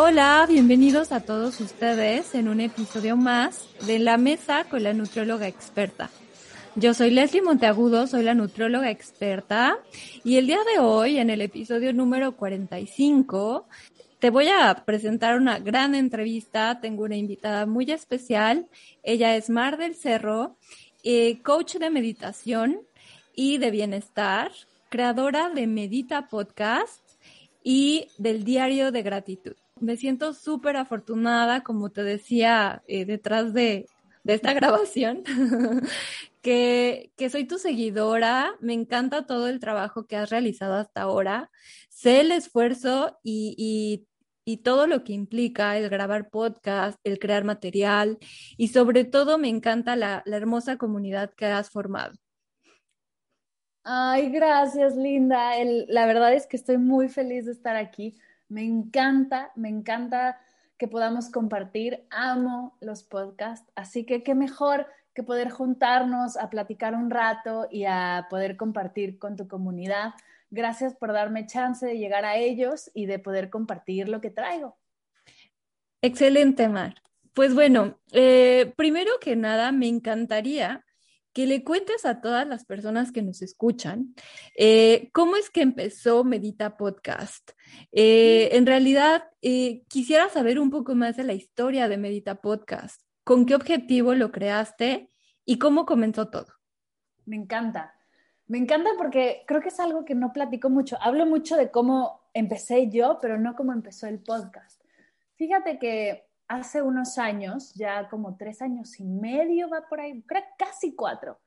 Hola, bienvenidos a todos ustedes en un episodio más de La Mesa con la Nutrióloga Experta. Yo soy Leslie Monteagudo, soy la nutrióloga experta y el día de hoy, en el episodio número 45, te voy a presentar una gran entrevista. Tengo una invitada muy especial. Ella es Mar del Cerro, eh, coach de meditación y de bienestar, creadora de Medita Podcast y del Diario de Gratitud. Me siento súper afortunada, como te decía, eh, detrás de, esta grabación, que, soy tu seguidora, me encanta todo el trabajo que has realizado hasta ahora, sé el esfuerzo y, todo lo que implica el grabar podcast, el crear material y sobre todo me encanta la, hermosa comunidad que has formado. Ay, gracias, Linda. La verdad es que estoy muy feliz de estar aquí. Me encanta, me encanta que podamos compartir. Amo los podcasts, así que qué mejor que poder juntarnos a platicar un rato y a poder compartir con tu comunidad. Gracias por darme chance de llegar a ellos y de poder compartir lo que traigo. Excelente, Mar. Pues bueno, eh, primero que nada, me encantaría que le cuentes a todas las personas que nos escuchan eh, cómo es que empezó Medita Podcast. Eh, en realidad, eh, quisiera saber un poco más de la historia de Medita Podcast. ¿Con qué objetivo lo creaste y cómo comenzó todo? Me encanta. Me encanta porque creo que es algo que no platico mucho. Hablo mucho de cómo empecé yo, pero no cómo empezó el podcast. Fíjate que hace unos años, ya como tres años y medio va por ahí, creo casi cuatro,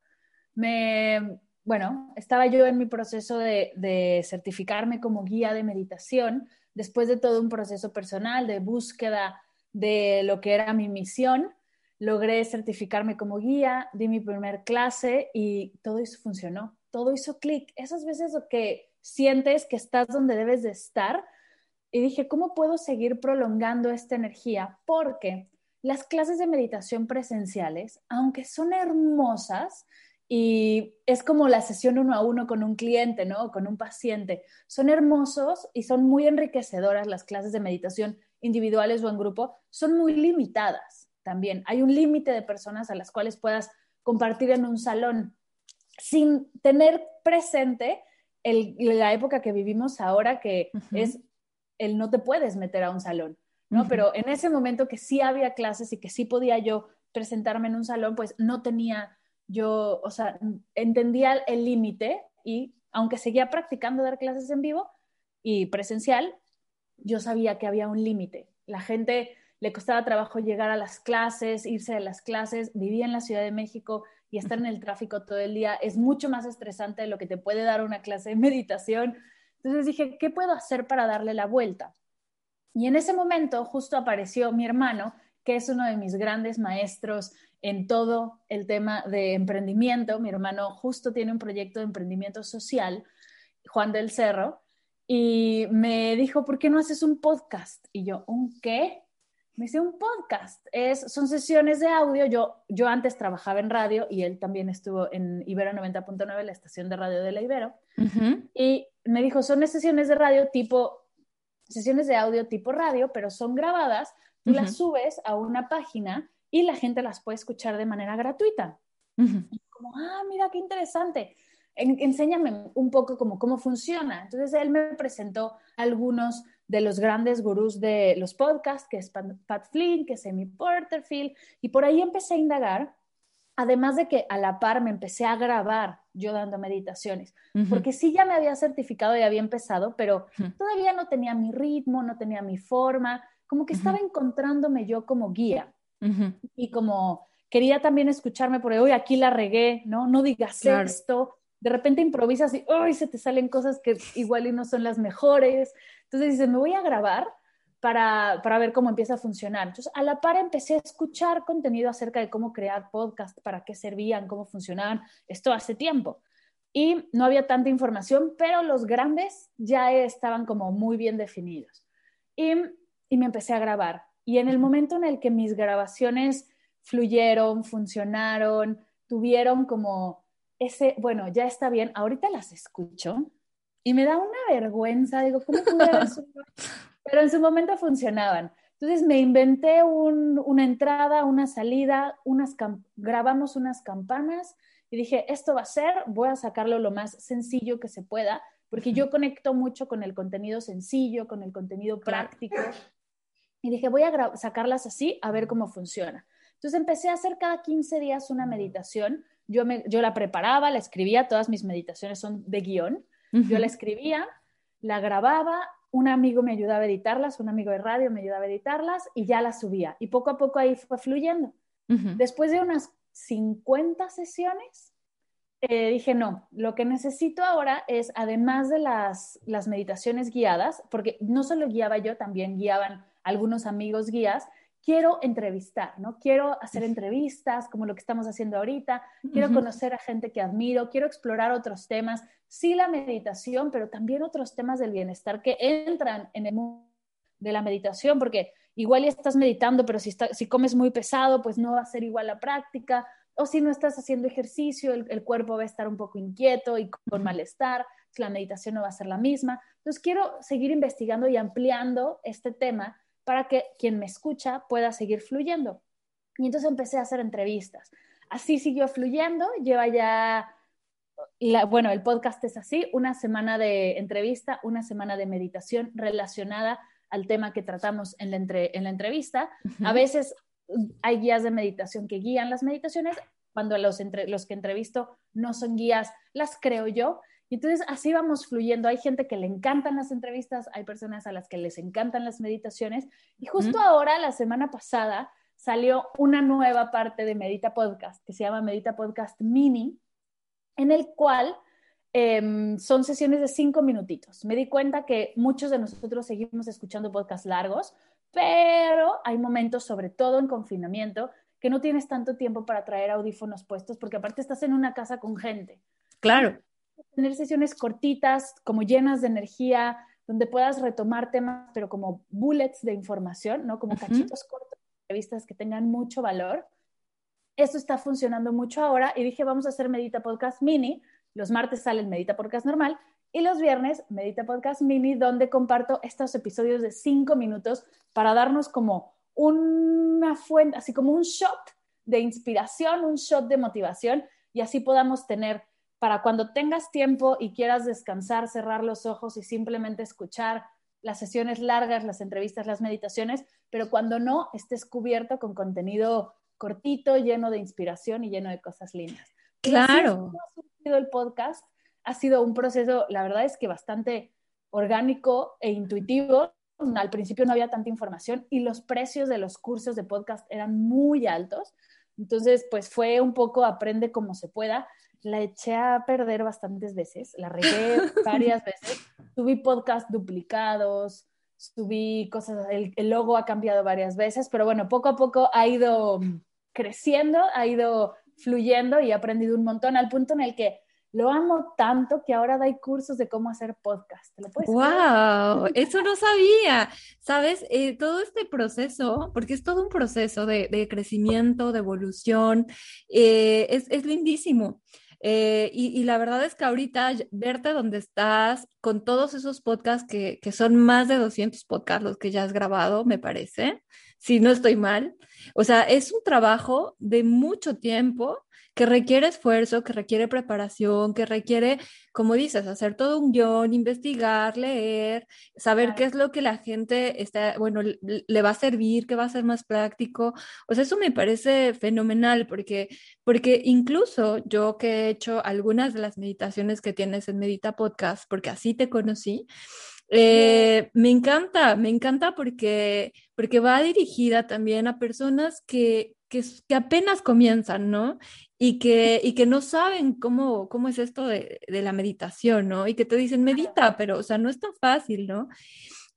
me, bueno, estaba yo en mi proceso de, de, certificarme como guía de meditación, después de todo un proceso personal de búsqueda de lo que era mi misión, logré certificarme como guía, di mi primer clase y todo eso funcionó, todo hizo clic. Esas veces que sientes que estás donde debes de estar, y dije, ¿cómo puedo seguir prolongando esta energía? Porque las clases de meditación presenciales, aunque son hermosas, y es como la sesión uno a uno con un cliente, ¿no? Con un paciente. Son hermosos y son muy enriquecedoras las clases de meditación individuales o en grupo. Son muy limitadas también. Hay un límite de personas a las cuales puedas compartir en un salón sin tener presente el, la época que vivimos ahora, que uh -huh. es el no te puedes meter a un salón, ¿no? Uh -huh. Pero en ese momento que sí había clases y que sí podía yo presentarme en un salón, pues no tenía yo, o sea, entendía el límite y aunque seguía practicando dar clases en vivo y presencial, yo sabía que había un límite. La gente le costaba trabajo llegar a las clases, irse de las clases, vivía en la Ciudad de México y estar en el tráfico todo el día es mucho más estresante de lo que te puede dar una clase de meditación. Entonces dije, ¿qué puedo hacer para darle la vuelta? Y en ese momento justo apareció mi hermano, que es uno de mis grandes maestros en todo el tema de emprendimiento. Mi hermano justo tiene un proyecto de emprendimiento social, Juan del Cerro, y me dijo, ¿por qué no haces un podcast? Y yo, ¿un qué? Me dice, un podcast. Es, son sesiones de audio. Yo, yo antes trabajaba en radio y él también estuvo en Ibero 90.9, la estación de radio de la Ibero. Uh -huh. Y me dijo, son sesiones de radio tipo, sesiones de audio tipo radio, pero son grabadas. Tú uh -huh. las subes a una página y la gente las puede escuchar de manera gratuita. Uh -huh. Como, ah, mira qué interesante. En, enséñame un poco como cómo funciona. Entonces él me presentó algunos de los grandes gurús de los podcasts, que es Pat Flynn, que es Amy Porterfield, y por ahí empecé a indagar, además de que a la par me empecé a grabar yo dando meditaciones, uh -huh. porque sí ya me había certificado y había empezado, pero uh -huh. todavía no tenía mi ritmo, no tenía mi forma, como que uh -huh. estaba encontrándome yo como guía y como quería también escucharme por hoy aquí la regué, ¿no? No digas claro. esto, de repente improvisas y ¡ay! se te salen cosas que igual y no son las mejores. Entonces dices, me voy a grabar para, para, ver cómo empieza a funcionar. Entonces, a la par empecé a escuchar contenido acerca de cómo crear podcast, para qué servían, cómo funcionaban. Esto hace tiempo. Y no había tanta información, pero los grandes ya estaban como muy bien definidos. Y, y me empecé a grabar. Y en el momento en el que mis grabaciones fluyeron, funcionaron, tuvieron como ese, bueno, ya está bien, ahorita las escucho y me da una vergüenza, digo, ¿cómo pude haber subido pero en su momento funcionaban. Entonces me inventé una entrada, una salida, unas grabamos unas campanas y dije, esto va a ser, voy a sacarlo lo más sencillo que se pueda, porque yo conecto mucho con el contenido sencillo, con el contenido práctico. Y dije, voy a sacarlas así, a ver cómo funciona. Entonces empecé a hacer cada 15 días una meditación. Yo, me, yo la preparaba, la escribía, todas mis meditaciones son de guion. Yo la escribía, la grababa, un amigo me ayudaba a editarlas, un amigo de radio me ayudaba a editarlas y ya las subía. Y poco a poco ahí fue fluyendo. Después de unas 50 sesiones, eh, dije, no, lo que necesito ahora es, además de las, las meditaciones guiadas, porque no solo guiaba yo, también guiaban algunos amigos guías, quiero entrevistar, ¿no? Quiero hacer entrevistas como lo que estamos haciendo ahorita, quiero conocer a gente que admiro, quiero explorar otros temas, sí la meditación, pero también otros temas del bienestar que entran en el mundo de la meditación, porque igual ya estás meditando, pero si, si comes muy pesado, pues no va a ser igual la práctica, o si no estás haciendo ejercicio, el, el cuerpo va a estar un poco inquieto y con malestar, la meditación no va a ser la misma. Entonces quiero seguir investigando y ampliando este tema para que quien me escucha pueda seguir fluyendo. Y entonces empecé a hacer entrevistas. Así siguió fluyendo, lleva ya, bueno, el podcast es así, una semana de entrevista, una semana de meditación relacionada al tema que tratamos en la, en la entrevista. A veces hay guías de meditación que guían las meditaciones, cuando los, los que entrevisto no son guías, las creo yo y entonces así vamos fluyendo. Hay gente que le encantan las entrevistas, hay personas a las que les encantan las meditaciones. Y justo ahora, la semana pasada, salió una nueva parte de Medita Podcast que se llama Medita Podcast Mini, en el cual em, son sesiones de cinco minutitos. Me di cuenta que muchos de nosotros seguimos escuchando podcasts largos, pero hay momentos, sobre todo en confinamiento, que no tienes tanto tiempo para traer audífonos puestos porque aparte estás en una casa con gente. Claro tener sesiones cortitas, como llenas de energía, donde puedas retomar temas, pero como bullets de información, ¿no? Como cachitos cortos, revistas que tengan mucho valor. Esto está funcionando mucho ahora y dije, vamos a hacer Medita Podcast Mini. Los martes sale el Medita Podcast normal y los viernes Medita Podcast Mini, donde comparto estos episodios de cinco minutos para darnos como una fuente, así como un shot de inspiración, un shot de motivación y así podamos tener para cuando tengas tiempo y quieras descansar, cerrar los ojos y simplemente escuchar las sesiones largas, las entrevistas, las meditaciones, pero cuando no, estés cubierto con contenido cortito, lleno de inspiración y lleno de cosas lindas. Claro. ha sido el podcast, ha sido un proceso, la verdad es que bastante orgánico e intuitivo. Al principio no había tanta información y los precios de los cursos de podcast eran muy altos. Entonces, pues fue un poco aprende como se pueda la eché a perder bastantes veces, la regué varias veces, subí podcast duplicados, subí cosas, el, logo ha cambiado varias veces, pero bueno, poco a poco ha ido creciendo, ha ido fluyendo y he aprendido un montón al punto en el que lo amo tanto que ahora doy cursos de cómo hacer podcast. ¿Te lo puedes ¡Wow! Eso no sabía. Sabes, eh, todo este proceso, porque es todo un proceso de, crecimiento, de evolución, eh, es, es lindísimo. Eh, y, la verdad es que ahorita verte donde estás con todos esos podcasts que, que, son más de 200 podcasts los que ya has grabado, me parece, si no estoy mal. O sea, es un trabajo de mucho tiempo que requiere esfuerzo, que requiere preparación, que requiere, como dices, hacer todo un guion, investigar, leer, saber qué es lo que la gente está, bueno, le va a servir, qué va a ser más práctico. O sea, eso me parece fenomenal porque, porque incluso yo que he hecho algunas de las meditaciones que tienes en Medita Podcast, porque así te conocí, eh, me encanta, me encanta porque, porque va dirigida también a personas que, que, que, apenas comienzan, ¿no? y que, y que no saben cómo, cómo es esto de, de, la meditación, ¿no? Y que te dicen, medita, pero, o sea, no es tan fácil, ¿no?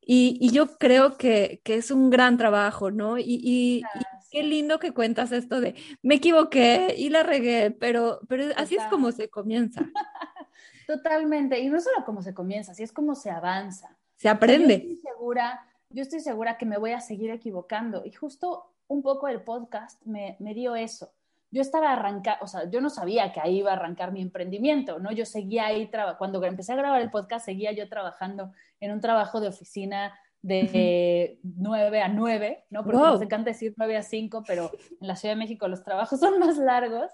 Y, y yo creo que, que, es un gran trabajo, ¿no? Y, y, qué lindo que cuentas esto de, me equivoqué y la regué, pero, pero así es como se comienza. Totalmente, y no solo como se comienza, así es como se avanza. Se aprende. yo, estoy segura, yo estoy segura que me voy a seguir equivocando y justo un poco el podcast me, me dio eso yo estaba arrancando, o sea, yo no sabía que ahí iba a arrancar mi emprendimiento, ¿no? Yo seguía ahí, cuando empecé a grabar el podcast, seguía yo trabajando en un trabajo de oficina de 9 a 9, ¿no? Porque nos encanta decir 9 a 5, pero en la Ciudad de México los trabajos son más largos,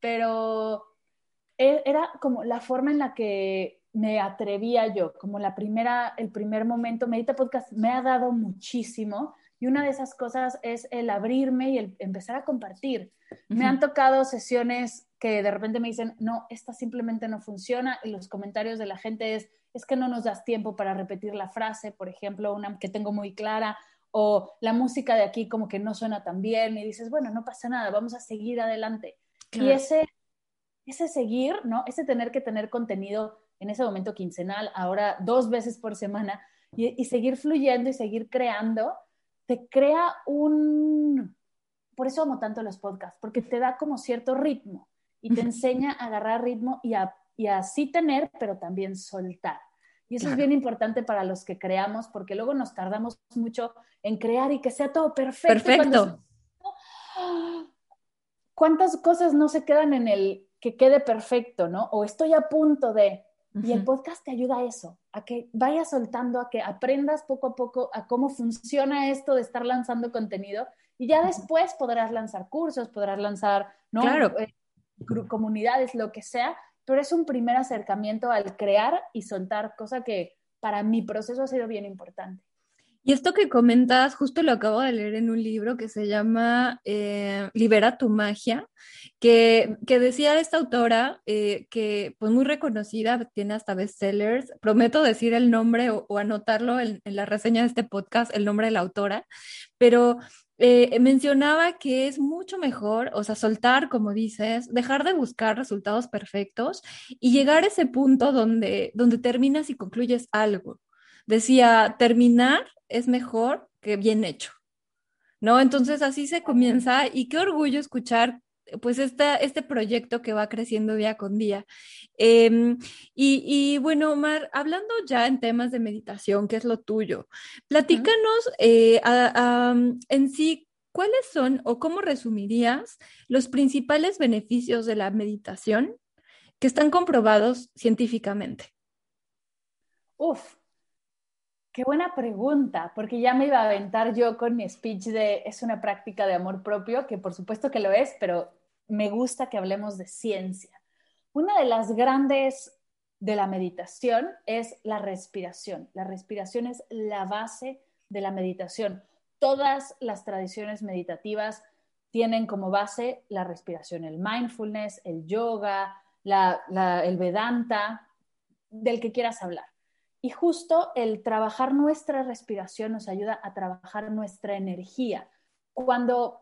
pero e, era como la forma en la que me atrevía yo, como la primera, el primer momento, Medita Podcast me ha dado muchísimo y una de esas cosas es el abrirme y el empezar a compartir. Me han tocado sesiones que de repente me dicen, no, esta simplemente no funciona y los comentarios de la gente es, es que no nos das tiempo para repetir la frase, por ejemplo, una que tengo muy clara, o la música de aquí como que no suena tan bien, y dices, bueno, no pasa nada, vamos a seguir adelante. Y ese, ese seguir, ¿no? Ese tener que tener contenido en ese momento quincenal, ahora dos veces por semana, y, y seguir fluyendo y seguir creando, te crea un... Por eso amo tanto los podcasts, porque te da como cierto ritmo y te enseña a agarrar ritmo y a y así tener, pero también soltar. Y eso es bien importante para los que creamos, porque luego nos tardamos mucho en crear y que sea todo perfecto. Perfecto. ¿Cuántas cosas no se quedan en el que quede perfecto, no? O estoy a punto de... Y el podcast te ayuda a eso, a que vayas soltando, a que aprendas poco a poco a cómo funciona esto de estar lanzando contenido y ya después podrás lanzar cursos, podrás lanzar ¿no? claro. Eh, comunidades, lo que sea, pero es un primer acercamiento al crear y soltar, cosa que para mi proceso ha sido bien importante. Y esto que comentas, justo lo acabo de leer en un libro que se llama eh, Libera tu magia, que, que decía esta autora, eh, que pues muy reconocida, tiene hasta bestsellers, prometo decir el nombre o, anotarlo en, la reseña de este podcast, el nombre de la autora, pero eh, mencionaba que es mucho mejor, o sea, soltar, como dices, dejar de buscar resultados perfectos y llegar a ese punto donde, donde terminas y concluyes algo. Decía, terminar es mejor que bien hecho, ¿no? Entonces así se comienza y qué orgullo escuchar pues este proyecto que va creciendo día con día. Em, y, bueno, Omar, hablando ya en temas de meditación, que es lo tuyo, platícanos eh, en sí cuáles son o cómo resumirías los principales beneficios de la meditación que están comprobados científicamente. Uf, Qué buena pregunta, porque ya me iba a aventar yo con mi speech de es una práctica de amor propio, que por supuesto que lo es, pero me gusta que hablemos de ciencia. Una de las grandes de la meditación es la respiración. La respiración es la base de la meditación. Todas las tradiciones meditativas tienen como base la respiración, el mindfulness, el yoga, el vedanta, del que quieras hablar. Y justo el trabajar nuestra respiración nos ayuda a trabajar nuestra energía. Cuando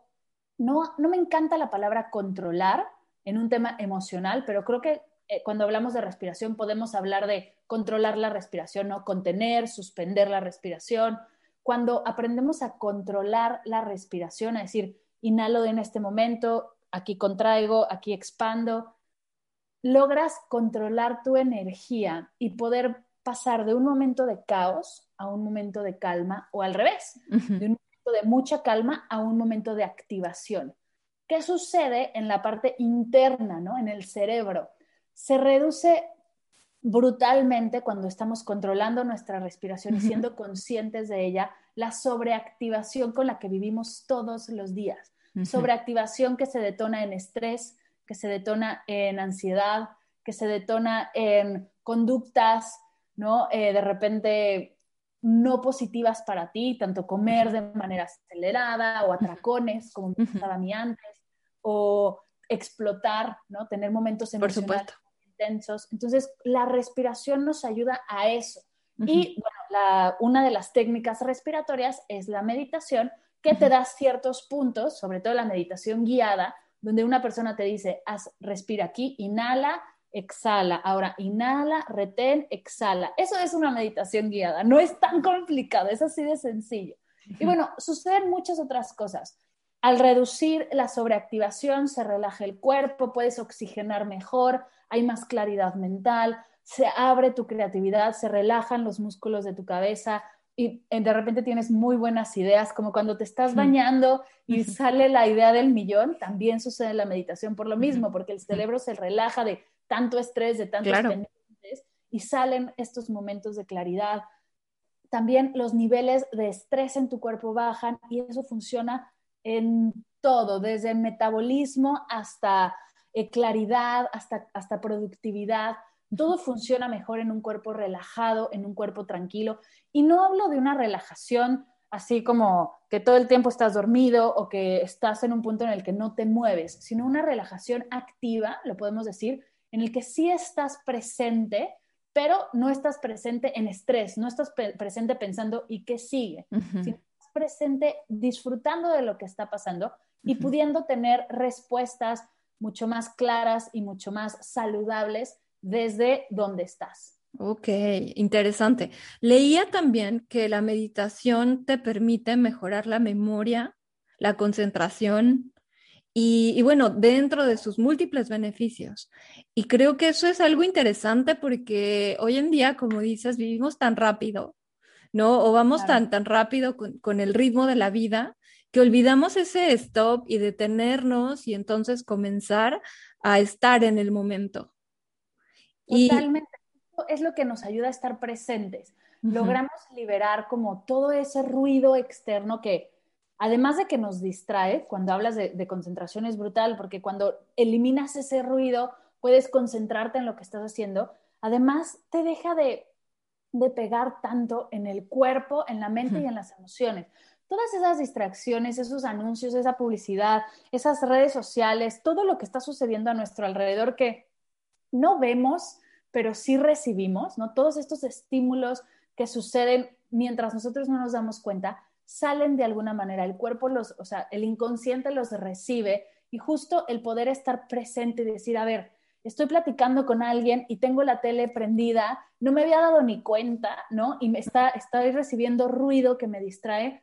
no, no me encanta la palabra controlar en un tema emocional, pero creo que eh, cuando hablamos de respiración podemos hablar de controlar la respiración, ¿no? Contener, suspender la respiración. Cuando aprendemos a controlar la respiración, a decir, inhalo en este momento, aquí contraigo, aquí expando, logras controlar tu energía y poder pasar de un momento de caos a un momento de calma o al revés, de un momento de mucha calma a un momento de activación. ¿Qué sucede en la parte interna, ¿no? en el cerebro? Se reduce brutalmente cuando estamos controlando nuestra respiración y siendo conscientes de ella, la sobreactivación con la que vivimos todos los días. Sobreactivación que se detona en estrés, que se detona en ansiedad, que se detona en conductas ¿no? Eh, de repente no positivas para ti, tanto comer de manera acelerada o atracones, como me pasaba a mí antes, o explotar, ¿no? Tener momentos emocionales intensos. Entonces, la respiración nos ayuda a eso. Y bueno, una de las técnicas respiratorias es la meditación, que te da ciertos puntos, sobre todo la meditación guiada, donde una persona te dice, haz, respira aquí, inhala, exhala. Ahora, inhala, retén, exhala. Eso es una meditación guiada. No es tan complicado, es así de sencillo. Y bueno, suceden muchas otras cosas. Al reducir la sobreactivación, se relaja el cuerpo, puedes oxigenar mejor, hay más claridad mental, se abre tu creatividad, se relajan los músculos de tu cabeza y de repente tienes muy buenas ideas, como cuando te estás bañando y sale la idea del millón, también sucede en la meditación por lo mismo, porque el cerebro se relaja de tanto estrés, de tantos pendientes, y salen estos momentos de claridad. también los niveles de estrés en tu cuerpo bajan y eso funciona en todo, desde el metabolismo hasta eh, claridad, hasta, hasta productividad. Todo funciona mejor en un cuerpo relajado, en un cuerpo tranquilo. Y no hablo de una relajación así como que todo el tiempo estás dormido o que estás en un punto en el que no te mueves, sino una relajación activa, lo podemos decir, en el que sí estás presente, pero no estás presente en estrés, no estás presente pensando ¿y qué sigue? sino estás presente disfrutando de lo que está pasando y pudiendo tener respuestas mucho más claras y mucho más saludables desde donde estás. Ok, interesante. Leía también que la meditación te permite mejorar la memoria, la concentración y, bueno, dentro de sus múltiples beneficios. Y creo que eso es algo interesante porque hoy en día, como dices, vivimos tan rápido, ¿no? O vamos tan, tan rápido con, con el ritmo de la vida que olvidamos ese stop y detenernos y entonces comenzar a estar en el momento. Totalmente es lo que nos ayuda a estar presentes. Logramos liberar como todo ese ruido externo que, además de que nos distrae, cuando hablas de, concentración es brutal, porque cuando eliminas ese ruido, puedes concentrarte en lo que estás haciendo. Además, te deja de, pegar tanto en el cuerpo, en la mente y en las emociones todas esas distracciones, esos anuncios, esa publicidad, esas redes sociales, todo lo que está sucediendo a nuestro alrededor que no vemos, pero sí recibimos, ¿no? Todos estos estímulos que suceden mientras nosotros no nos damos cuenta, salen de alguna manera, el cuerpo los, o sea, el inconsciente los recibe y justo el poder estar presente y decir, a ver, estoy platicando con alguien y tengo la tele prendida, no me había dado ni cuenta, ¿no? Y me está, estoy recibiendo ruido que me distrae.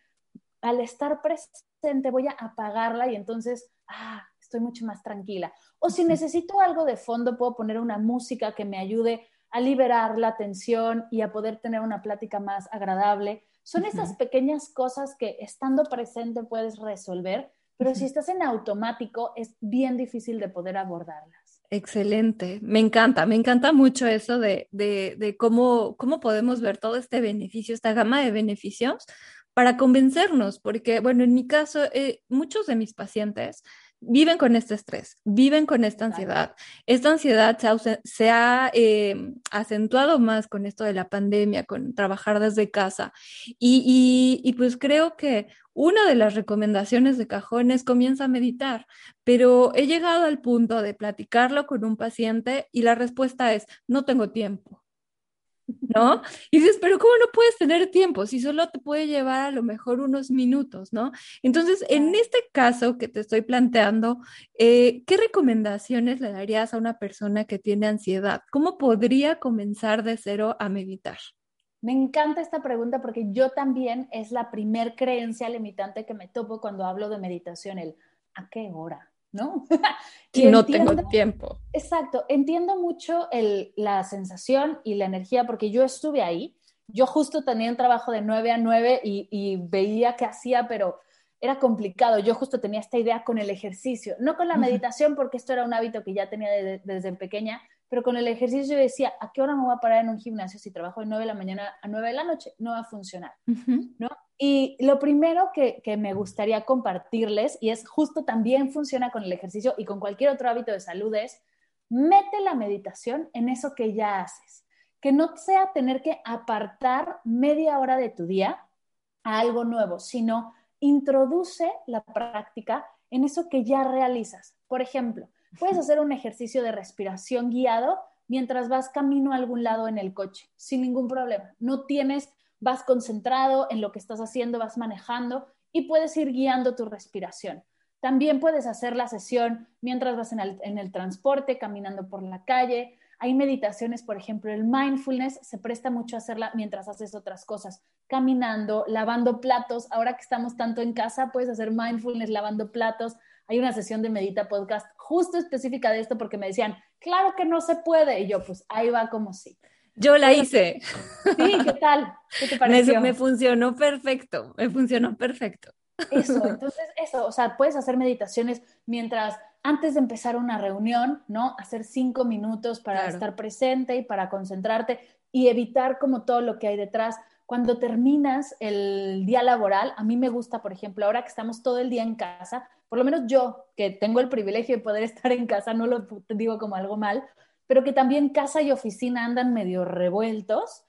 Al estar presente voy a apagarla y entonces, ah, estoy mucho más tranquila. O si necesito algo de fondo, puedo poner una música que me ayude a liberar la tensión y a poder tener una plática más agradable. Son esas pequeñas cosas que estando presente puedes resolver, pero si estás en automático es bien difícil de poder abordarlas. Excelente, me encanta, me encanta mucho eso de, de, cómo, cómo podemos ver todo este beneficio, esta gama de beneficios para convencernos, porque bueno, en mi caso, eh, muchos de mis pacientes viven con este estrés, viven con esta ansiedad. Esta ansiedad se ha, em, acentuado más con esto de la pandemia, con trabajar desde casa. Y, pues creo que una de las recomendaciones de cajón es comienza a meditar, pero he llegado al punto de platicarlo con un paciente y la respuesta es, no tengo tiempo. ¿No? Y dices, pero ¿cómo no puedes tener tiempo si solo te puede llevar a lo mejor unos minutos, ¿no? Entonces, en este caso que te estoy planteando, eh, ¿qué recomendaciones le darías a una persona que tiene ansiedad? ¿Cómo podría comenzar de cero a meditar? Me encanta esta pregunta porque yo también es la primer creencia limitante que me topo cuando hablo de meditación, el ¿a qué hora? ¿No? y no tengo tiempo. Exacto, entiendo mucho la sensación y la energía porque yo estuve ahí. Yo justo tenía un trabajo de 9 a 9 y, veía qué hacía, pero era complicado. Yo justo tenía esta idea con el ejercicio, no con la meditación porque esto era un hábito que ya tenía desde pequeña, pero con el ejercicio yo decía, ¿a qué hora me voy a parar en un gimnasio si trabajo de 9 de la mañana a 9 de la noche? No va a funcionar, ¿no? Y lo primero que, que, me gustaría compartirles, y es justo también funciona con el ejercicio y con cualquier otro hábito de salud, es mete la meditación en eso que ya haces. Que no sea tener que apartar media hora de tu día a algo nuevo, sino introduce la práctica en eso que ya realizas. Por ejemplo, Puedes hacer un ejercicio de respiración guiado mientras vas camino a algún lado en el coche, sin ningún problema. No tienes, vas concentrado en lo que estás haciendo, vas manejando y puedes ir guiando tu respiración. También puedes hacer la sesión mientras vas en el, transporte, caminando por la calle. Hay meditaciones, por ejemplo, el mindfulness se presta mucho a hacerla mientras haces otras cosas, caminando, lavando platos. Ahora que estamos tanto en casa, puedes hacer mindfulness lavando platos, hay una sesión de Medita Podcast justo específica de esto porque me decían, claro que no se puede. Y yo, pues ahí va como sí. Yo la hice. Sí, ¿qué tal? ¿Qué te pareció? Me, funcionó perfecto, me funcionó perfecto. Eso, entonces eso, o sea, puedes hacer meditaciones mientras, antes de empezar una reunión, ¿no? Hacer cinco minutos para estar presente y para concentrarte y evitar como todo lo que hay detrás cuando terminas el día laboral, a mí me gusta, por ejemplo, ahora que estamos todo el día en casa, por lo menos yo, que tengo el privilegio de poder estar en casa, no lo digo como algo mal, pero que también casa y oficina andan medio revueltos,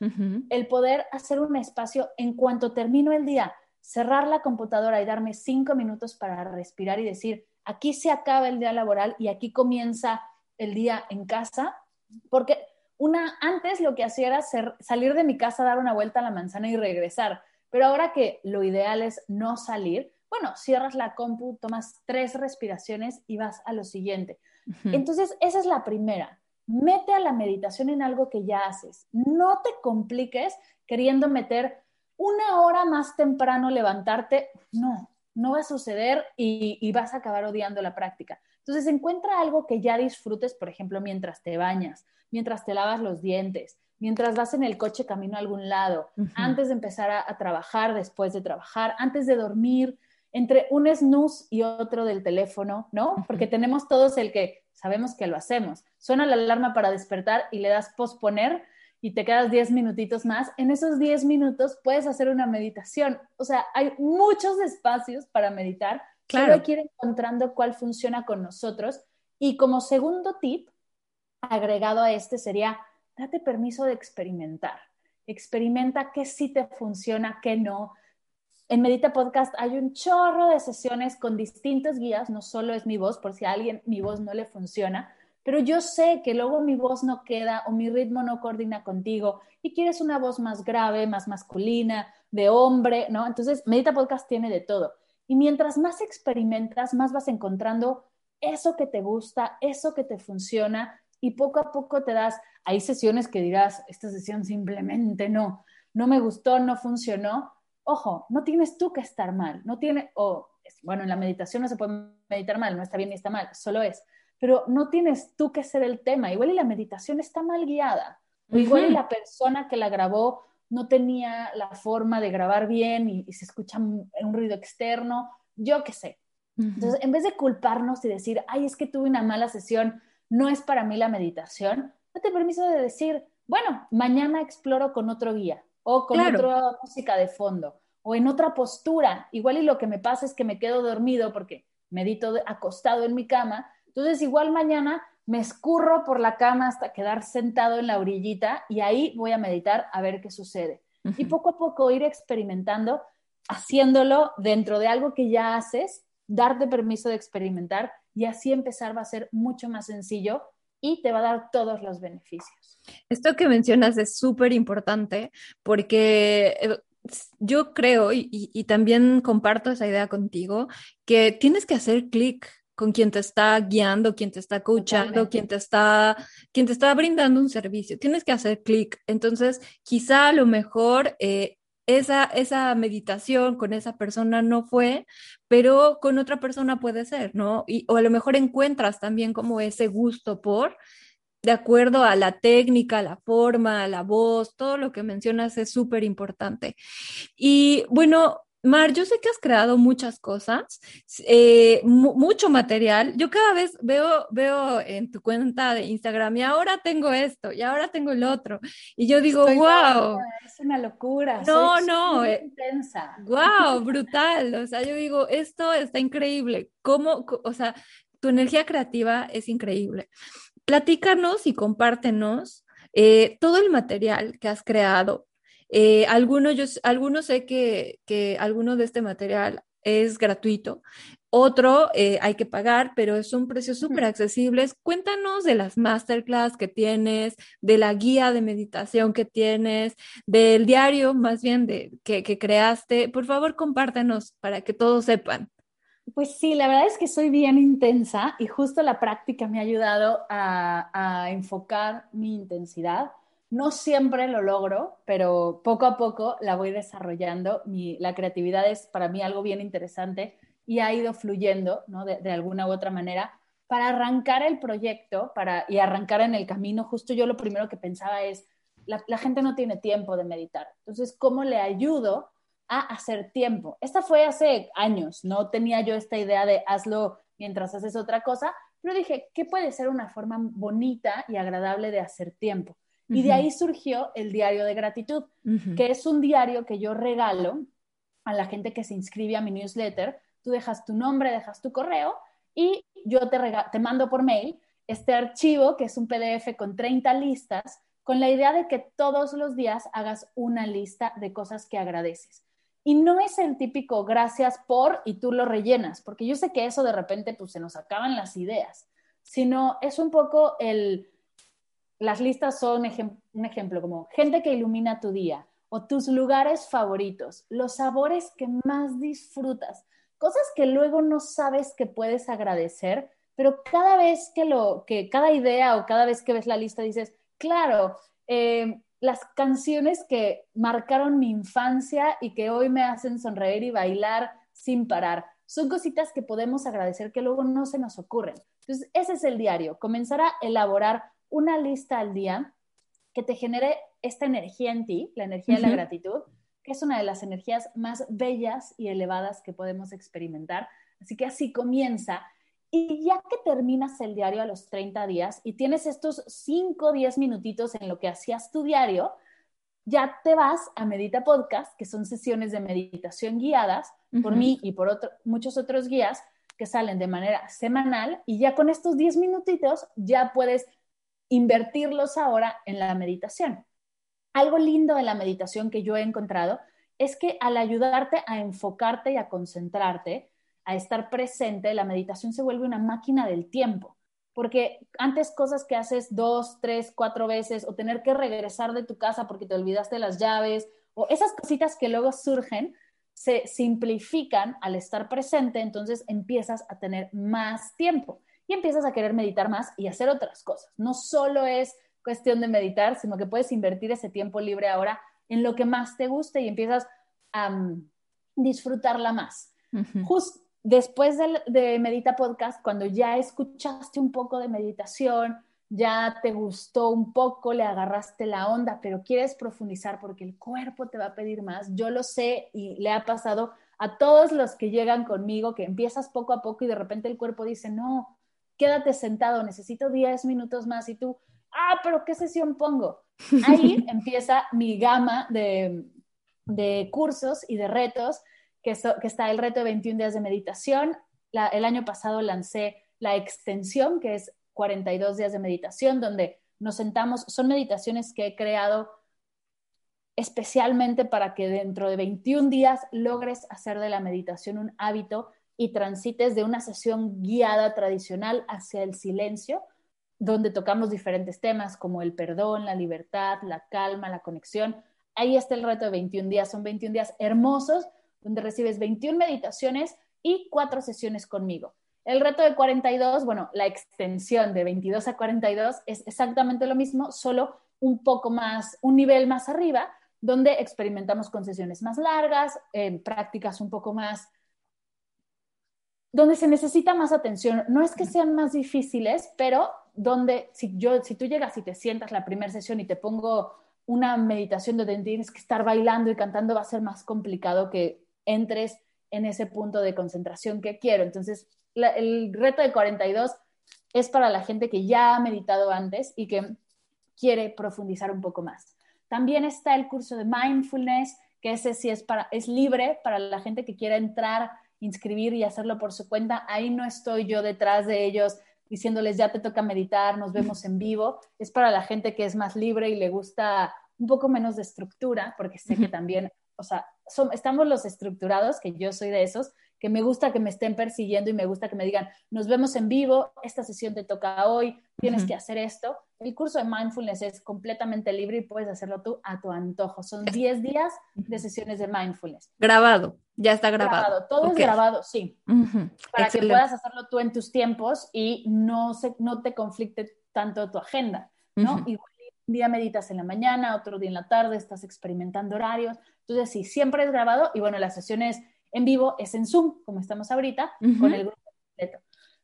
el poder hacer un espacio en cuanto termino el día, cerrar la computadora y darme cinco minutos para respirar y decir, aquí se acaba el día laboral y aquí comienza el día en casa, porque una, antes lo que hacía era salir de mi casa, dar una vuelta a la manzana y regresar, pero ahora que lo ideal es no salir, bueno, cierras la compu, tomas tres respiraciones y vas a lo siguiente. Entonces, esa es la primera. Mete a la meditación en algo que ya haces. No te compliques queriendo meter una hora más temprano levantarte. No, no va a suceder y, vas a acabar odiando la práctica. Entonces, encuentra algo que ya disfrutes, por ejemplo, mientras te bañas, mientras te lavas los dientes, mientras vas en el coche camino a algún lado, antes de empezar a, trabajar, después de trabajar, antes de dormir, entre un snooze y otro del teléfono, ¿no? Porque tenemos todos el que sabemos que lo hacemos. Suena la alarma para despertar y le das posponer y te quedas 10 minutitos más, en esos 10 minutos puedes hacer una meditación. O sea, hay muchos espacios para meditar. Claro. hay que ir encontrando cuál funciona con nosotros. Y como segundo tip, agregado a este sería, date permiso de experimentar. Experimenta qué sí te funciona, qué no. En Medita Podcast hay un chorro de sesiones con distintos guías, no solo es mi voz, por si a alguien mi voz no le funciona, pero yo sé que luego mi voz no queda o mi ritmo no coordina contigo y quieres una voz más grave, más masculina, de hombre, ¿no? Entonces, Medita Podcast tiene de todo. Y mientras más experimentas, más vas encontrando eso que te gusta, eso que te funciona y poco a poco te das, hay sesiones que dirás, esta sesión simplemente no, no me gustó, no funcionó. Ojo, no tienes tú que estar mal, no tiene, o, bueno, en la meditación no se puede meditar mal, no está bien ni está mal, solo es pero no tienes tú que ser el tema. Igual y la meditación está mal guiada. O igual y la persona que la grabó no tenía la forma de grabar bien y, se escucha un, ruido externo, yo qué sé. Entonces, en vez de culparnos y decir, ay, es que tuve una mala sesión, no es para mí la meditación, date permiso de decir, bueno, mañana exploro con otro guía o con otra música de fondo o en otra postura. Igual y lo que me pasa es que me quedo dormido porque medito acostado en mi cama entonces, igual mañana me escurro por la cama hasta quedar sentado en la orillita y ahí voy a meditar a ver qué sucede. Y poco a poco ir experimentando, haciéndolo dentro de algo que ya haces, darte permiso de experimentar y así empezar va a ser mucho más sencillo y te va a dar todos los beneficios. Esto que mencionas es súper importante porque eh, yo creo y, también comparto esa idea contigo, que tienes que hacer clic con quien te está guiando, quien te está coachando, quien te está, quien te está brindando un servicio. Tienes que hacer clic. Entonces, quizá a lo mejor eh, esa, esa meditación con esa persona no fue, pero con otra persona puede ser, ¿no? Y, o a lo mejor encuentras también como ese gusto por, de acuerdo a la técnica, la forma, la voz, todo lo que mencionas es súper importante. Y bueno, Mar, yo sé que has creado muchas cosas, eh, mucho material. Yo cada vez veo, veo en tu cuenta de Instagram y ahora tengo esto y ahora tengo el otro. Y yo digo, wow. es una locura. No, no. Eh, intensa. Wow, brutal. O sea, yo digo, esto está increíble. ¿Cómo, o sea, tu energía creativa es increíble. Platícanos y compártenos eh, todo el material que has creado, eh, algunos, yo, algunos sé que, que alguno de este material es gratuito, otro eh, hay que pagar, pero es un precio súper accesible. Cuéntanos de las masterclass que tienes, de la guía de meditación que tienes, del diario más bien de, que, que creaste. Por favor, compártenos para que todos sepan. Pues sí, la verdad es que soy bien intensa y justo la práctica me ha ayudado a, a enfocar mi intensidad no siempre lo logro, pero poco a poco la voy desarrollando. la creatividad es para mí algo bien interesante y ha ido fluyendo de, alguna u otra manera. Para arrancar el proyecto para, y arrancar en el camino, justo yo lo primero que pensaba es, la, la gente no tiene tiempo de meditar. Entonces, ¿cómo le ayudo a hacer tiempo? Esta fue hace años, no tenía yo esta idea de hazlo mientras haces otra cosa, pero dije, ¿qué puede ser una forma bonita y agradable de hacer tiempo? Y de ahí surgió el diario de gratitud, que es un diario que yo regalo a la gente que se inscribe a mi newsletter. Tú dejas tu nombre, dejas tu correo y yo te, te mando por mail este archivo, que es un PDF con 30 listas, con la idea de que todos los días hagas una lista de cosas que agradeces. Y no es el típico gracias por y tú lo rellenas, porque yo sé que eso de repente pues se nos acaban las ideas, sino es un poco el, las listas son un ejemplo como gente que ilumina tu día o tus lugares favoritos, los sabores que más disfrutas, cosas que luego no sabes que puedes agradecer, pero cada vez que lo, que cada idea o cada vez que ves la lista dices, claro, eh, las canciones que marcaron mi infancia y que hoy me hacen sonreír y bailar sin parar. Son cositas que podemos agradecer que luego no se nos ocurren. Entonces, ese es el diario, comenzar a elaborar una lista al día que te genere esta energía en ti, la energía de la gratitud, que es una de las energías más bellas y elevadas que podemos experimentar. Así que así comienza. Y ya que terminas el diario a los 30 días y tienes estos 5 o 10 minutitos en lo que hacías tu diario, ya te vas a Medita Podcast, que son sesiones de meditación guiadas por mí y por muchos otros guías que salen de manera semanal. Y ya con estos 10 minutitos ya puedes invertirlos ahora en la meditación. Algo lindo de la meditación que yo he encontrado es que al ayudarte a enfocarte y a concentrarte, a estar presente, la meditación se vuelve una máquina del tiempo. Porque antes cosas que haces dos, tres, cuatro veces o tener que regresar de tu casa porque te olvidaste las llaves o esas cositas que luego surgen, se simplifican al estar presente, entonces empiezas a tener más tiempo y empiezas a querer meditar más y hacer otras cosas. No solo es cuestión de meditar, sino que puedes invertir ese tiempo libre ahora en lo que más te guste y empiezas a mm, disfrutarla más. Justo después de, Medita Podcast, cuando ya escuchaste un poco de meditación, ya te gustó un poco, le agarraste la onda, pero quieres profundizar porque el cuerpo te va a pedir más, yo lo sé y le ha pasado a todos los que llegan conmigo, que empiezas poco a poco y de repente el cuerpo dice, no, quédate sentado, necesito 10 minutos más y tú, ah, pero ¿qué sesión pongo? Ahí empieza mi gama de, de cursos y de retos que, está el reto de 21 días de meditación. el año pasado lancé la extensión, que es 42 días de meditación, donde nos sentamos, son meditaciones que he creado especialmente para que dentro de 21 días logres hacer de la meditación un hábito y transites de una sesión guiada tradicional hacia el silencio, donde tocamos diferentes temas como el perdón, la libertad, la calma, la conexión. Ahí está el reto de 21 días, son 21 días hermosos donde recibes 21 meditaciones y cuatro sesiones conmigo. El reto de 42, bueno, la extensión de 22 a 42 es exactamente lo mismo, solo un poco más, un nivel más arriba, donde experimentamos con sesiones más largas, en prácticas un poco más, donde se necesita más atención. No es que sean más difíciles, pero donde si, yo, si tú llegas y te sientas la primera sesión y te pongo una meditación donde tienes que estar bailando y cantando, va a ser más complicado que entres en ese punto de concentración que quiero. Entonces, el reto de 42 es para la gente que ya ha meditado antes y que quiere profundizar un poco más. También está el curso de mindfulness, que ese sí es, para, es libre para la gente que quiera entrar, inscribir y hacerlo por su cuenta. Ahí no estoy yo detrás de ellos diciéndoles ya te toca meditar, nos vemos en vivo. Es para la gente que es más libre y le gusta un poco menos de estructura, porque sé que también o sea, estamos los estructurados, que yo soy de esos, que me gusta que me estén persiguiendo y me gusta que me digan, nos vemos en vivo, esta sesión te toca hoy, tienes que hacer esto. El curso de mindfulness es completamente libre y puedes hacerlo tú a tu antojo. Son 10 días de sesiones de mindfulness. Grabado, ya está grabado. Todo es grabado, sí. Para que puedas hacerlo tú en tus tiempos y no, se, no te conflicte tanto tu agenda, ¿no? Igual un día meditas en la mañana, otro día en la tarde, estás experimentando horarios. Entonces, sí, siempre es grabado y bueno, las sesiones en vivo es en Zoom, como estamos ahorita, con el grupo completo.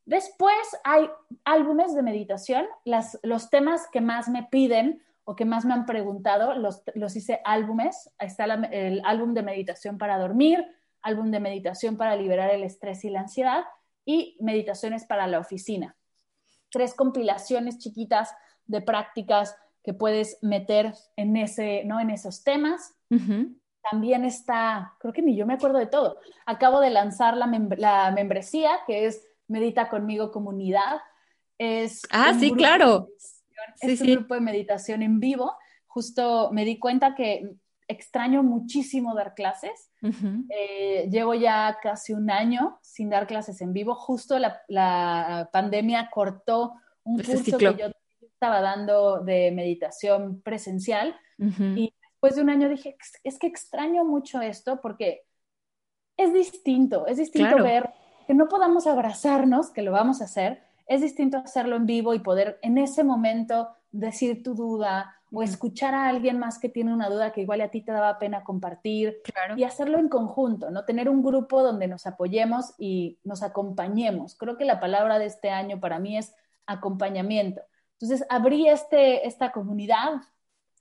Después hay álbumes de meditación, las, los temas que más me piden o que más me han preguntado, los, los hice álbumes. Ahí está el álbum de meditación para dormir, álbum de meditación para liberar el estrés y la ansiedad y meditaciones para la oficina. Tres compilaciones chiquitas de prácticas que puedes meter en, ese, ¿no? en esos temas. También está, creo que ni yo me acuerdo de todo. Acabo de lanzar la, membresía, que es Medita conmigo comunidad. Es ah, sí, claro. Es un grupo de meditación en vivo. Justo me di cuenta que extraño muchísimo dar clases. Eh, llevo ya casi un año sin dar clases en vivo. Justo la, pandemia cortó un curso que yo estaba dando de meditación presencial. Y después de un año dije, es que extraño mucho esto porque es distinto, es distinto ver que no podamos abrazarnos, que lo vamos a hacer, es distinto hacerlo en vivo y poder en ese momento decir tu duda o escuchar a alguien más que tiene una duda que igual a ti te daba pena compartir y hacerlo en conjunto, ¿no? Tener un grupo donde nos apoyemos y nos acompañemos. Creo que la palabra de este año para mí es acompañamiento. Entonces, abrí este, esta comunidad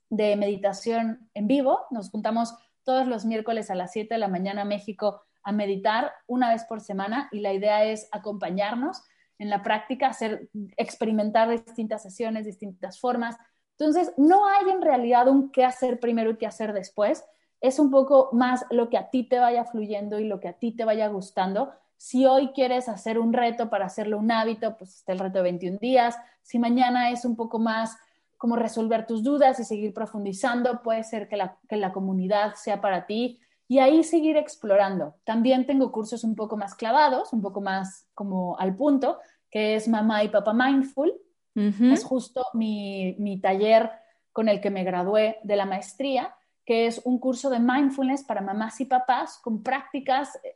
de meditación en vivo. Nos juntamos todos los miércoles a las 7 de la mañana México a meditar una vez por semana y la idea es acompañarnos en la práctica, hacer, experimentar distintas sesiones, distintas formas. Entonces, no hay en realidad un qué hacer primero y qué hacer después. Es un poco más lo que a ti te vaya fluyendo y lo que a ti te vaya gustando. Si hoy quieres hacer un reto para hacerlo un hábito, pues está el reto de 21 días. Si mañana es un poco más como resolver tus dudas y seguir profundizando. Puede ser que la, que la comunidad sea para ti y ahí seguir explorando. También tengo cursos un poco más clavados, un poco más como al punto, que es Mamá y Papá Mindful. Es justo mi, mi taller con el que me gradué de la maestría, que es un curso de mindfulness para mamás y papás con prácticas eh,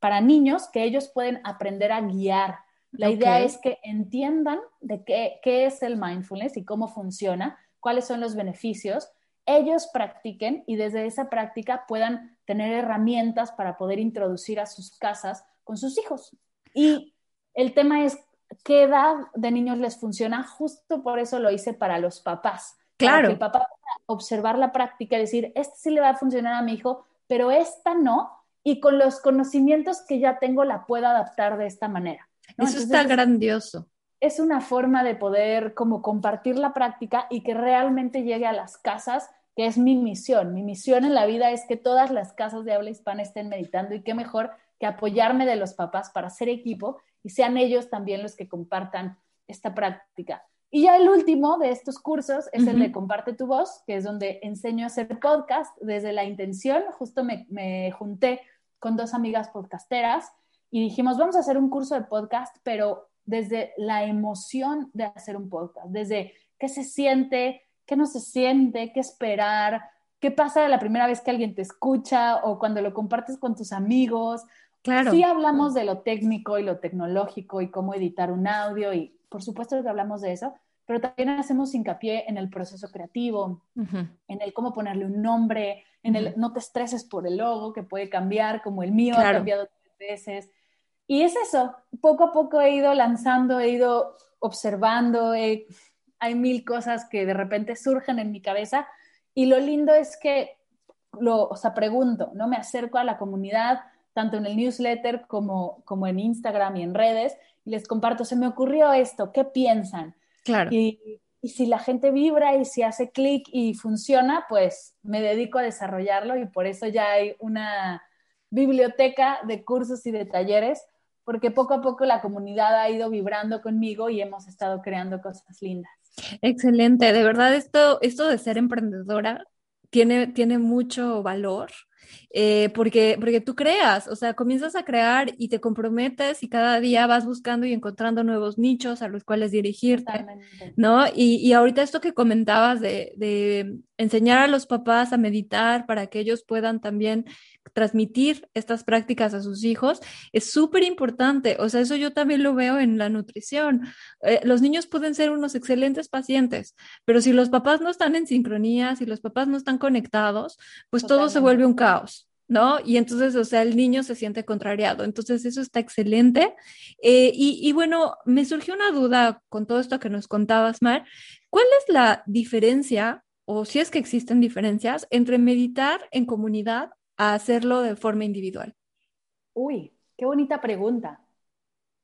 para niños que ellos pueden aprender a guiar. La idea es que entiendan de qué, qué es el mindfulness y cómo funciona, cuáles son los beneficios, ellos practiquen y desde esa práctica puedan tener herramientas para poder introducir a sus casas con sus hijos. Y el tema es qué edad de niños les funciona, justo por eso lo hice para los papás. Claro. Para que el papá pueda observar la práctica y decir, este sí le va a funcionar a mi hijo, pero esta no, y con los conocimientos que ya tengo la puedo adaptar de esta manera. Eso está grandioso. Es una forma de poder como compartir la práctica y que realmente llegue a las casas, que es mi misión. Mi misión en la vida es que todas las casas de habla hispana estén meditando y qué mejor que apoyarme de los papás para hacer equipo y sean ellos también los que compartan esta práctica. Y ya el último de estos cursos es el de Comparte tu voz, que es donde enseño a hacer podcast desde la intención. Justo me, me junté con dos amigas podcasteras y dijimos, vamos a hacer un curso de podcast, pero desde la emoción de hacer un podcast, desde qué se siente, qué no se siente, qué esperar, qué pasa la primera vez que alguien te escucha o cuando lo compartes con tus amigos. Claro. Sí hablamos de lo técnico y lo tecnológico y cómo editar un audio y por supuesto que hablamos de eso, pero también hacemos hincapié en el proceso creativo, en el cómo ponerle un nombre, en el no te estreses por el logo que puede cambiar, como el mío ha cambiado tres veces. Y es eso, poco a poco he ido lanzando, he ido observando, hay mil cosas que de repente surgen en mi cabeza y lo lindo es que lo, o sea, pregunto, ¿no? Me acerco a la comunidad, tanto en el newsletter como, como en Instagram y en redes, y les comparto, se me ocurrió esto, ¿qué piensan? Claro. Y, y si la gente vibra y si hace clic y funciona, pues me dedico a desarrollarlo y por eso ya hay una biblioteca de cursos y de talleres porque poco a poco la comunidad ha ido vibrando conmigo y hemos estado creando cosas lindas. Excelente, de verdad esto, esto de ser emprendedora tiene, tiene mucho valor. Eh, porque, porque tú creas, o sea, comienzas a crear y te comprometes y cada día vas buscando y encontrando nuevos nichos a los cuales dirigirte, ¿no? Y, y, ahorita esto que comentabas de, de enseñar a los papás a meditar para que ellos puedan también transmitir estas prácticas a sus hijos es súper importante. O sea, eso yo también lo veo en la nutrición. Eh, los niños pueden ser unos excelentes pacientes, pero si los papás no están en sincronía, si los papás no están conectados, pues todo se vuelve un caos. ¿no? Y entonces, o sea, el niño se siente contrariado. Entonces, eso está excelente. Eh, y, y, bueno, me surgió una duda con todo esto que nos contabas, Mar. ¿Cuál es la diferencia, o si es que existen diferencias, entre meditar en comunidad a hacerlo de forma individual? Uy, qué bonita pregunta.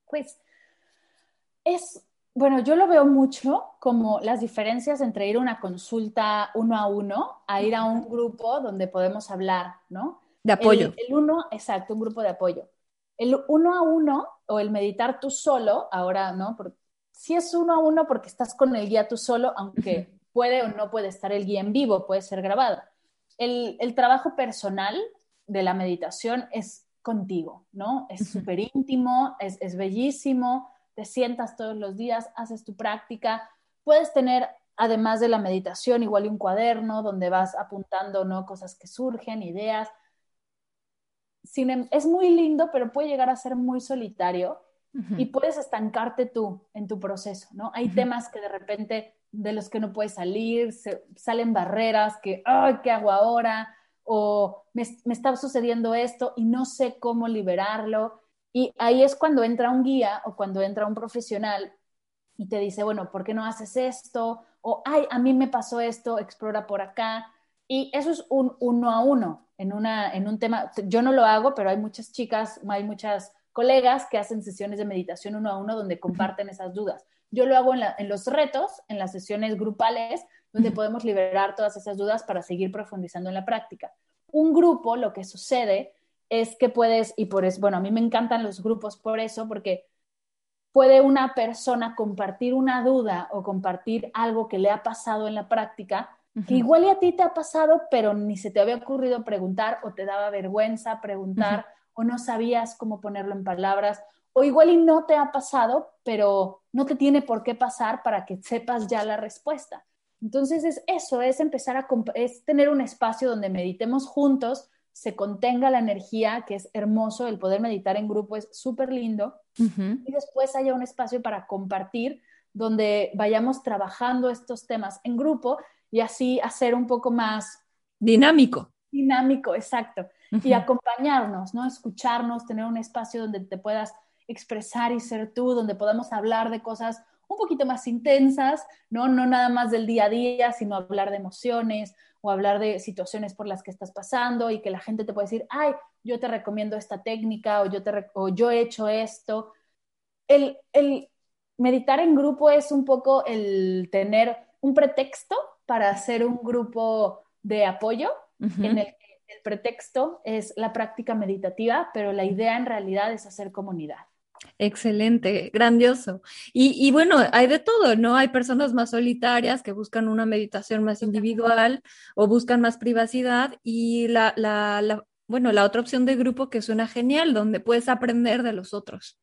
Pues es bueno, yo lo veo mucho como las diferencias entre ir a una consulta uno a uno a ir a un grupo donde podemos hablar, ¿no? De apoyo. El, uno, exacto, un grupo de apoyo. El uno a uno o el meditar tú solo, ahora, ¿no? si es uno a uno porque estás con el guía tú solo, aunque puede o no puede estar el guía en vivo, puede ser grabado. El, el trabajo personal de la meditación es contigo, ¿no? Es súper íntimo, es, es bellísimo, te sientas todos los días, haces tu práctica, puedes tener además de la meditación, igual un cuaderno donde vas apuntando ¿no? cosas que surgen, ideas. Em, es muy lindo, pero puede llegar a ser muy solitario y puedes estancarte tú en tu proceso, ¿no? Hay temas que de repente de los que no puedes salir, salen barreras que, ay, ¿qué hago ahora? O me, me está sucediendo esto y no sé cómo liberarlo. Y ahí es cuando entra un guía o cuando entra un profesional y te dice, bueno, ¿por qué no haces esto? O, ay, a mí me pasó esto, explora por acá. Y eso es un uno a uno en, una, en un tema. Yo no lo hago, pero hay muchas chicas, hay muchas colegas que hacen sesiones de meditación uno a uno donde comparten esas dudas. Yo lo hago en, en los retos, en las sesiones grupales, donde podemos liberar todas esas dudas para seguir profundizando en la práctica. Un grupo, lo que sucede es que puedes, y por eso, bueno, a mí me encantan los grupos por eso, porque puede una persona compartir una duda o compartir algo que le ha pasado en la práctica, que igual y a ti te ha pasado, pero ni se te había ocurrido preguntar o te daba vergüenza preguntar o no sabías cómo ponerlo en palabras, o igual y no te ha pasado, pero no te tiene por qué pasar para que sepas ya la respuesta. Entonces es eso, es empezar a es tener un espacio donde meditemos juntos, se contenga la energía, que es hermoso, el poder meditar en grupo es súper lindo, y después haya un espacio para compartir donde vayamos trabajando estos temas en grupo y así hacer un poco más dinámico. Dinámico, exacto. Y acompañarnos, ¿no? Escucharnos, tener un espacio donde te puedas expresar y ser tú, donde podamos hablar de cosas un poquito más intensas, ¿no? No nada más del día a día, sino hablar de emociones, o hablar de situaciones por las que estás pasando y que la gente te puede decir, ay, yo te recomiendo esta técnica o yo, te o yo he hecho esto. El, el meditar en grupo es un poco el tener un pretexto para hacer un grupo de apoyo en el que el pretexto es la práctica meditativa, pero la idea en realidad es hacer comunidad. Excelente, grandioso. Y, bueno, hay de todo, ¿no? Hay personas más solitarias que buscan una meditación más individual o buscan más privacidad y la, la, bueno, la otra opción de grupo que suena genial, donde puedes aprender de los otros.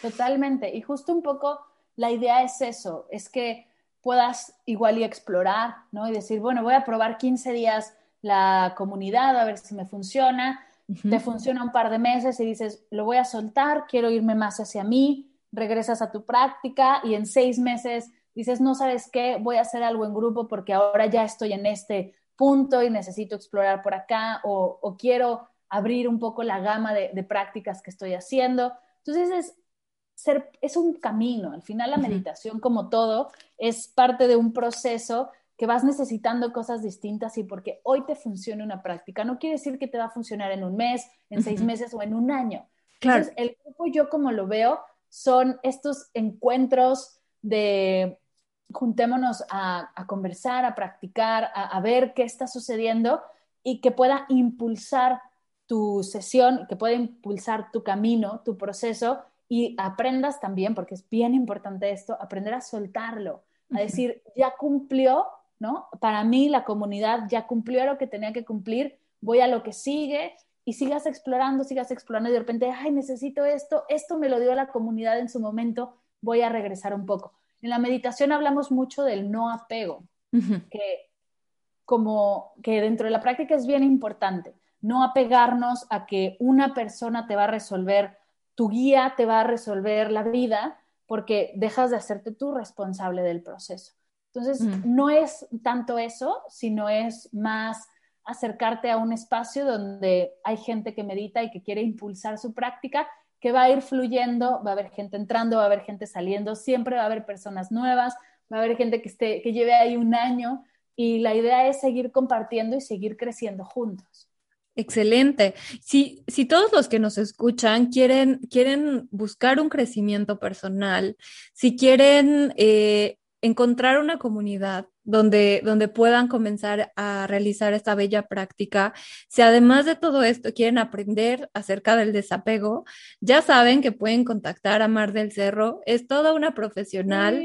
Totalmente. Y justo un poco la idea es eso, es que puedas igual y explorar, ¿no? Y decir, bueno, voy a probar 15 días la comunidad a ver si me funciona te funciona un par de meses y dices, lo voy a soltar, quiero irme más hacia mí, regresas a tu práctica y en seis meses dices, no sabes qué, voy a hacer algo en grupo porque ahora ya estoy en este punto y necesito explorar por acá o, quiero abrir un poco la gama de, prácticas que estoy haciendo. Entonces es, ser, es un camino, al final la meditación como todo es parte de un proceso que vas necesitando cosas distintas y porque hoy te funcione una práctica, no quiere decir que te va a funcionar en un mes, en seis meses o en un año. Claro. Entonces, el grupo yo como lo veo son estos encuentros de juntémonos a, conversar, a practicar, a, ver qué está sucediendo y que pueda impulsar tu sesión, que pueda impulsar tu camino, tu proceso y aprendas también, porque es bien importante esto, aprender a soltarlo, a decir, ya cumplió ¿no? Para mí la comunidad ya cumplió lo que tenía que cumplir, voy a lo que sigue y sigas explorando, sigas explorando y de repente, ay, necesito esto, esto me lo dio la comunidad en su momento, voy a regresar un poco. En la meditación hablamos mucho del no apego, que como que dentro de la práctica es bien importante, no apegarnos a que una persona te va a resolver, tu guía te va a resolver la vida, porque dejas de hacerte tú responsable del proceso. Entonces, no es tanto eso, sino es más acercarte a un espacio donde hay gente que medita y que quiere impulsar su práctica, que va a ir fluyendo, va a haber gente entrando, va a haber gente saliendo, siempre va a haber personas nuevas, va a haber gente que, esté, que lleve ahí un año y la idea es seguir compartiendo y seguir creciendo juntos. Excelente. Si, si todos los que nos escuchan quieren, quieren buscar un crecimiento personal, si quieren eh, encontrar una comunidad donde, donde puedan comenzar a realizar esta bella práctica. Si además de todo esto quieren aprender acerca del desapego, ya saben que pueden contactar a Mar del Cerro. Es toda una profesional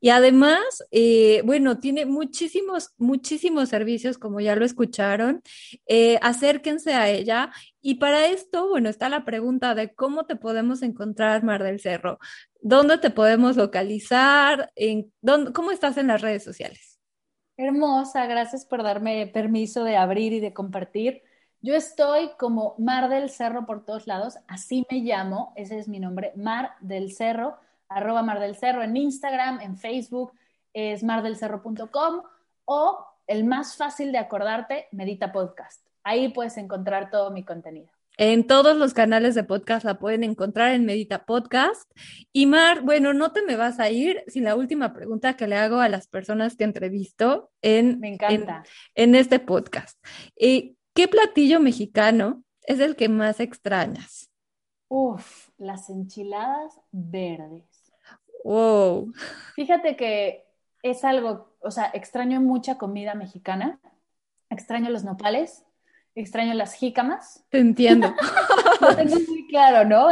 y además, eh, bueno, tiene muchísimos, muchísimos servicios, como ya lo escucharon. Eh, acérquense a ella. Y para esto, bueno, está la pregunta de cómo te podemos encontrar, Mar del Cerro. ¿Dónde te podemos localizar? En, dónde, ¿Cómo estás en las redes sociales? Hermosa, gracias por darme permiso de abrir y de compartir. Yo estoy como Mar del Cerro por todos lados, así me llamo, ese es mi nombre, Mar del Cerro, arroba Mar del Cerro en Instagram, en Facebook, es mardelcerro.com o el más fácil de acordarte, Medita Podcast. Ahí puedes encontrar todo mi contenido. En todos los canales de podcast la pueden encontrar en Medita Podcast. Y Mar, bueno, no te me vas a ir sin la última pregunta que le hago a las personas que entrevisto en, me encanta. en, este podcast. Eh, ¿Qué platillo mexicano es el que más extrañas? Uf, las enchiladas verdes. Wow. Fíjate que es algo, o sea, extraño mucha comida mexicana, extraño los nopales, extraño las jícamas. Te entiendo. lo tengo muy claro, ¿no?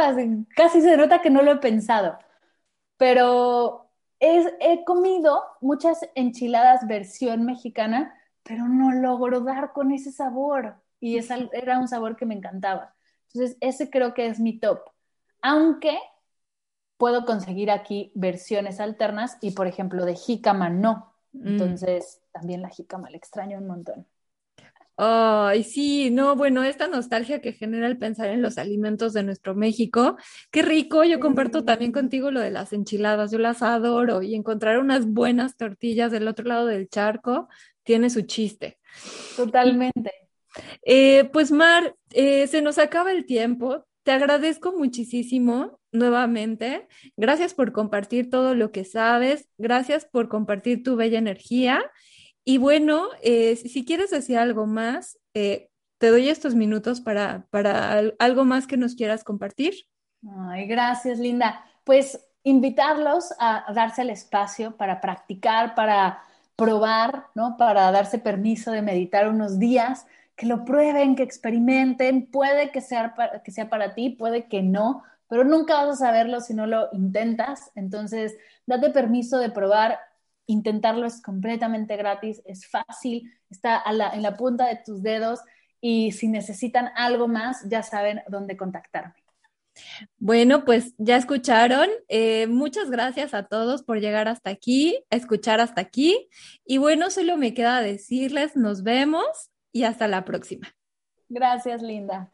casi se nota que no lo he pensado. Pero he comido muchas enchiladas versión mexicana, pero no logro dar con ese sabor. Y era un sabor que me encantaba. Entonces, ese creo que es mi top. Aunque puedo conseguir aquí versiones alternas y, por ejemplo, de jícama no. Mm. Entonces, también la jícama la extraño un montón. Ay, sí, no, bueno, esta nostalgia que genera el pensar en los alimentos de nuestro México, qué rico, yo comparto también contigo lo de las enchiladas, yo las adoro y encontrar unas buenas tortillas del otro lado del charco tiene su chiste. Totalmente. Eh, pues Mar, eh, se nos acaba el tiempo, te agradezco muchísimo nuevamente, gracias por compartir todo lo que sabes, gracias por compartir tu bella energía y bueno, eh, si quieres decir algo más, eh, te doy estos minutos para, para algo más que nos quieras compartir. Ay, gracias, Linda. Pues invitarlos a darse el espacio para practicar, para probar, ¿no? Para darse permiso de meditar unos días, que lo prueben, que experimenten. Puede que sea, que sea para ti, puede que no, pero nunca vas a saberlo si no lo intentas. Entonces, date permiso de probar intentarlo es completamente gratis, es fácil, está en la punta de tus dedos y si necesitan algo más, ya saben dónde contactarme. Bueno, pues ya escucharon. Eh, muchas gracias a todos por llegar hasta aquí, escuchar hasta aquí. Y bueno, solo me queda decirles, nos vemos y hasta la próxima. Gracias, Linda.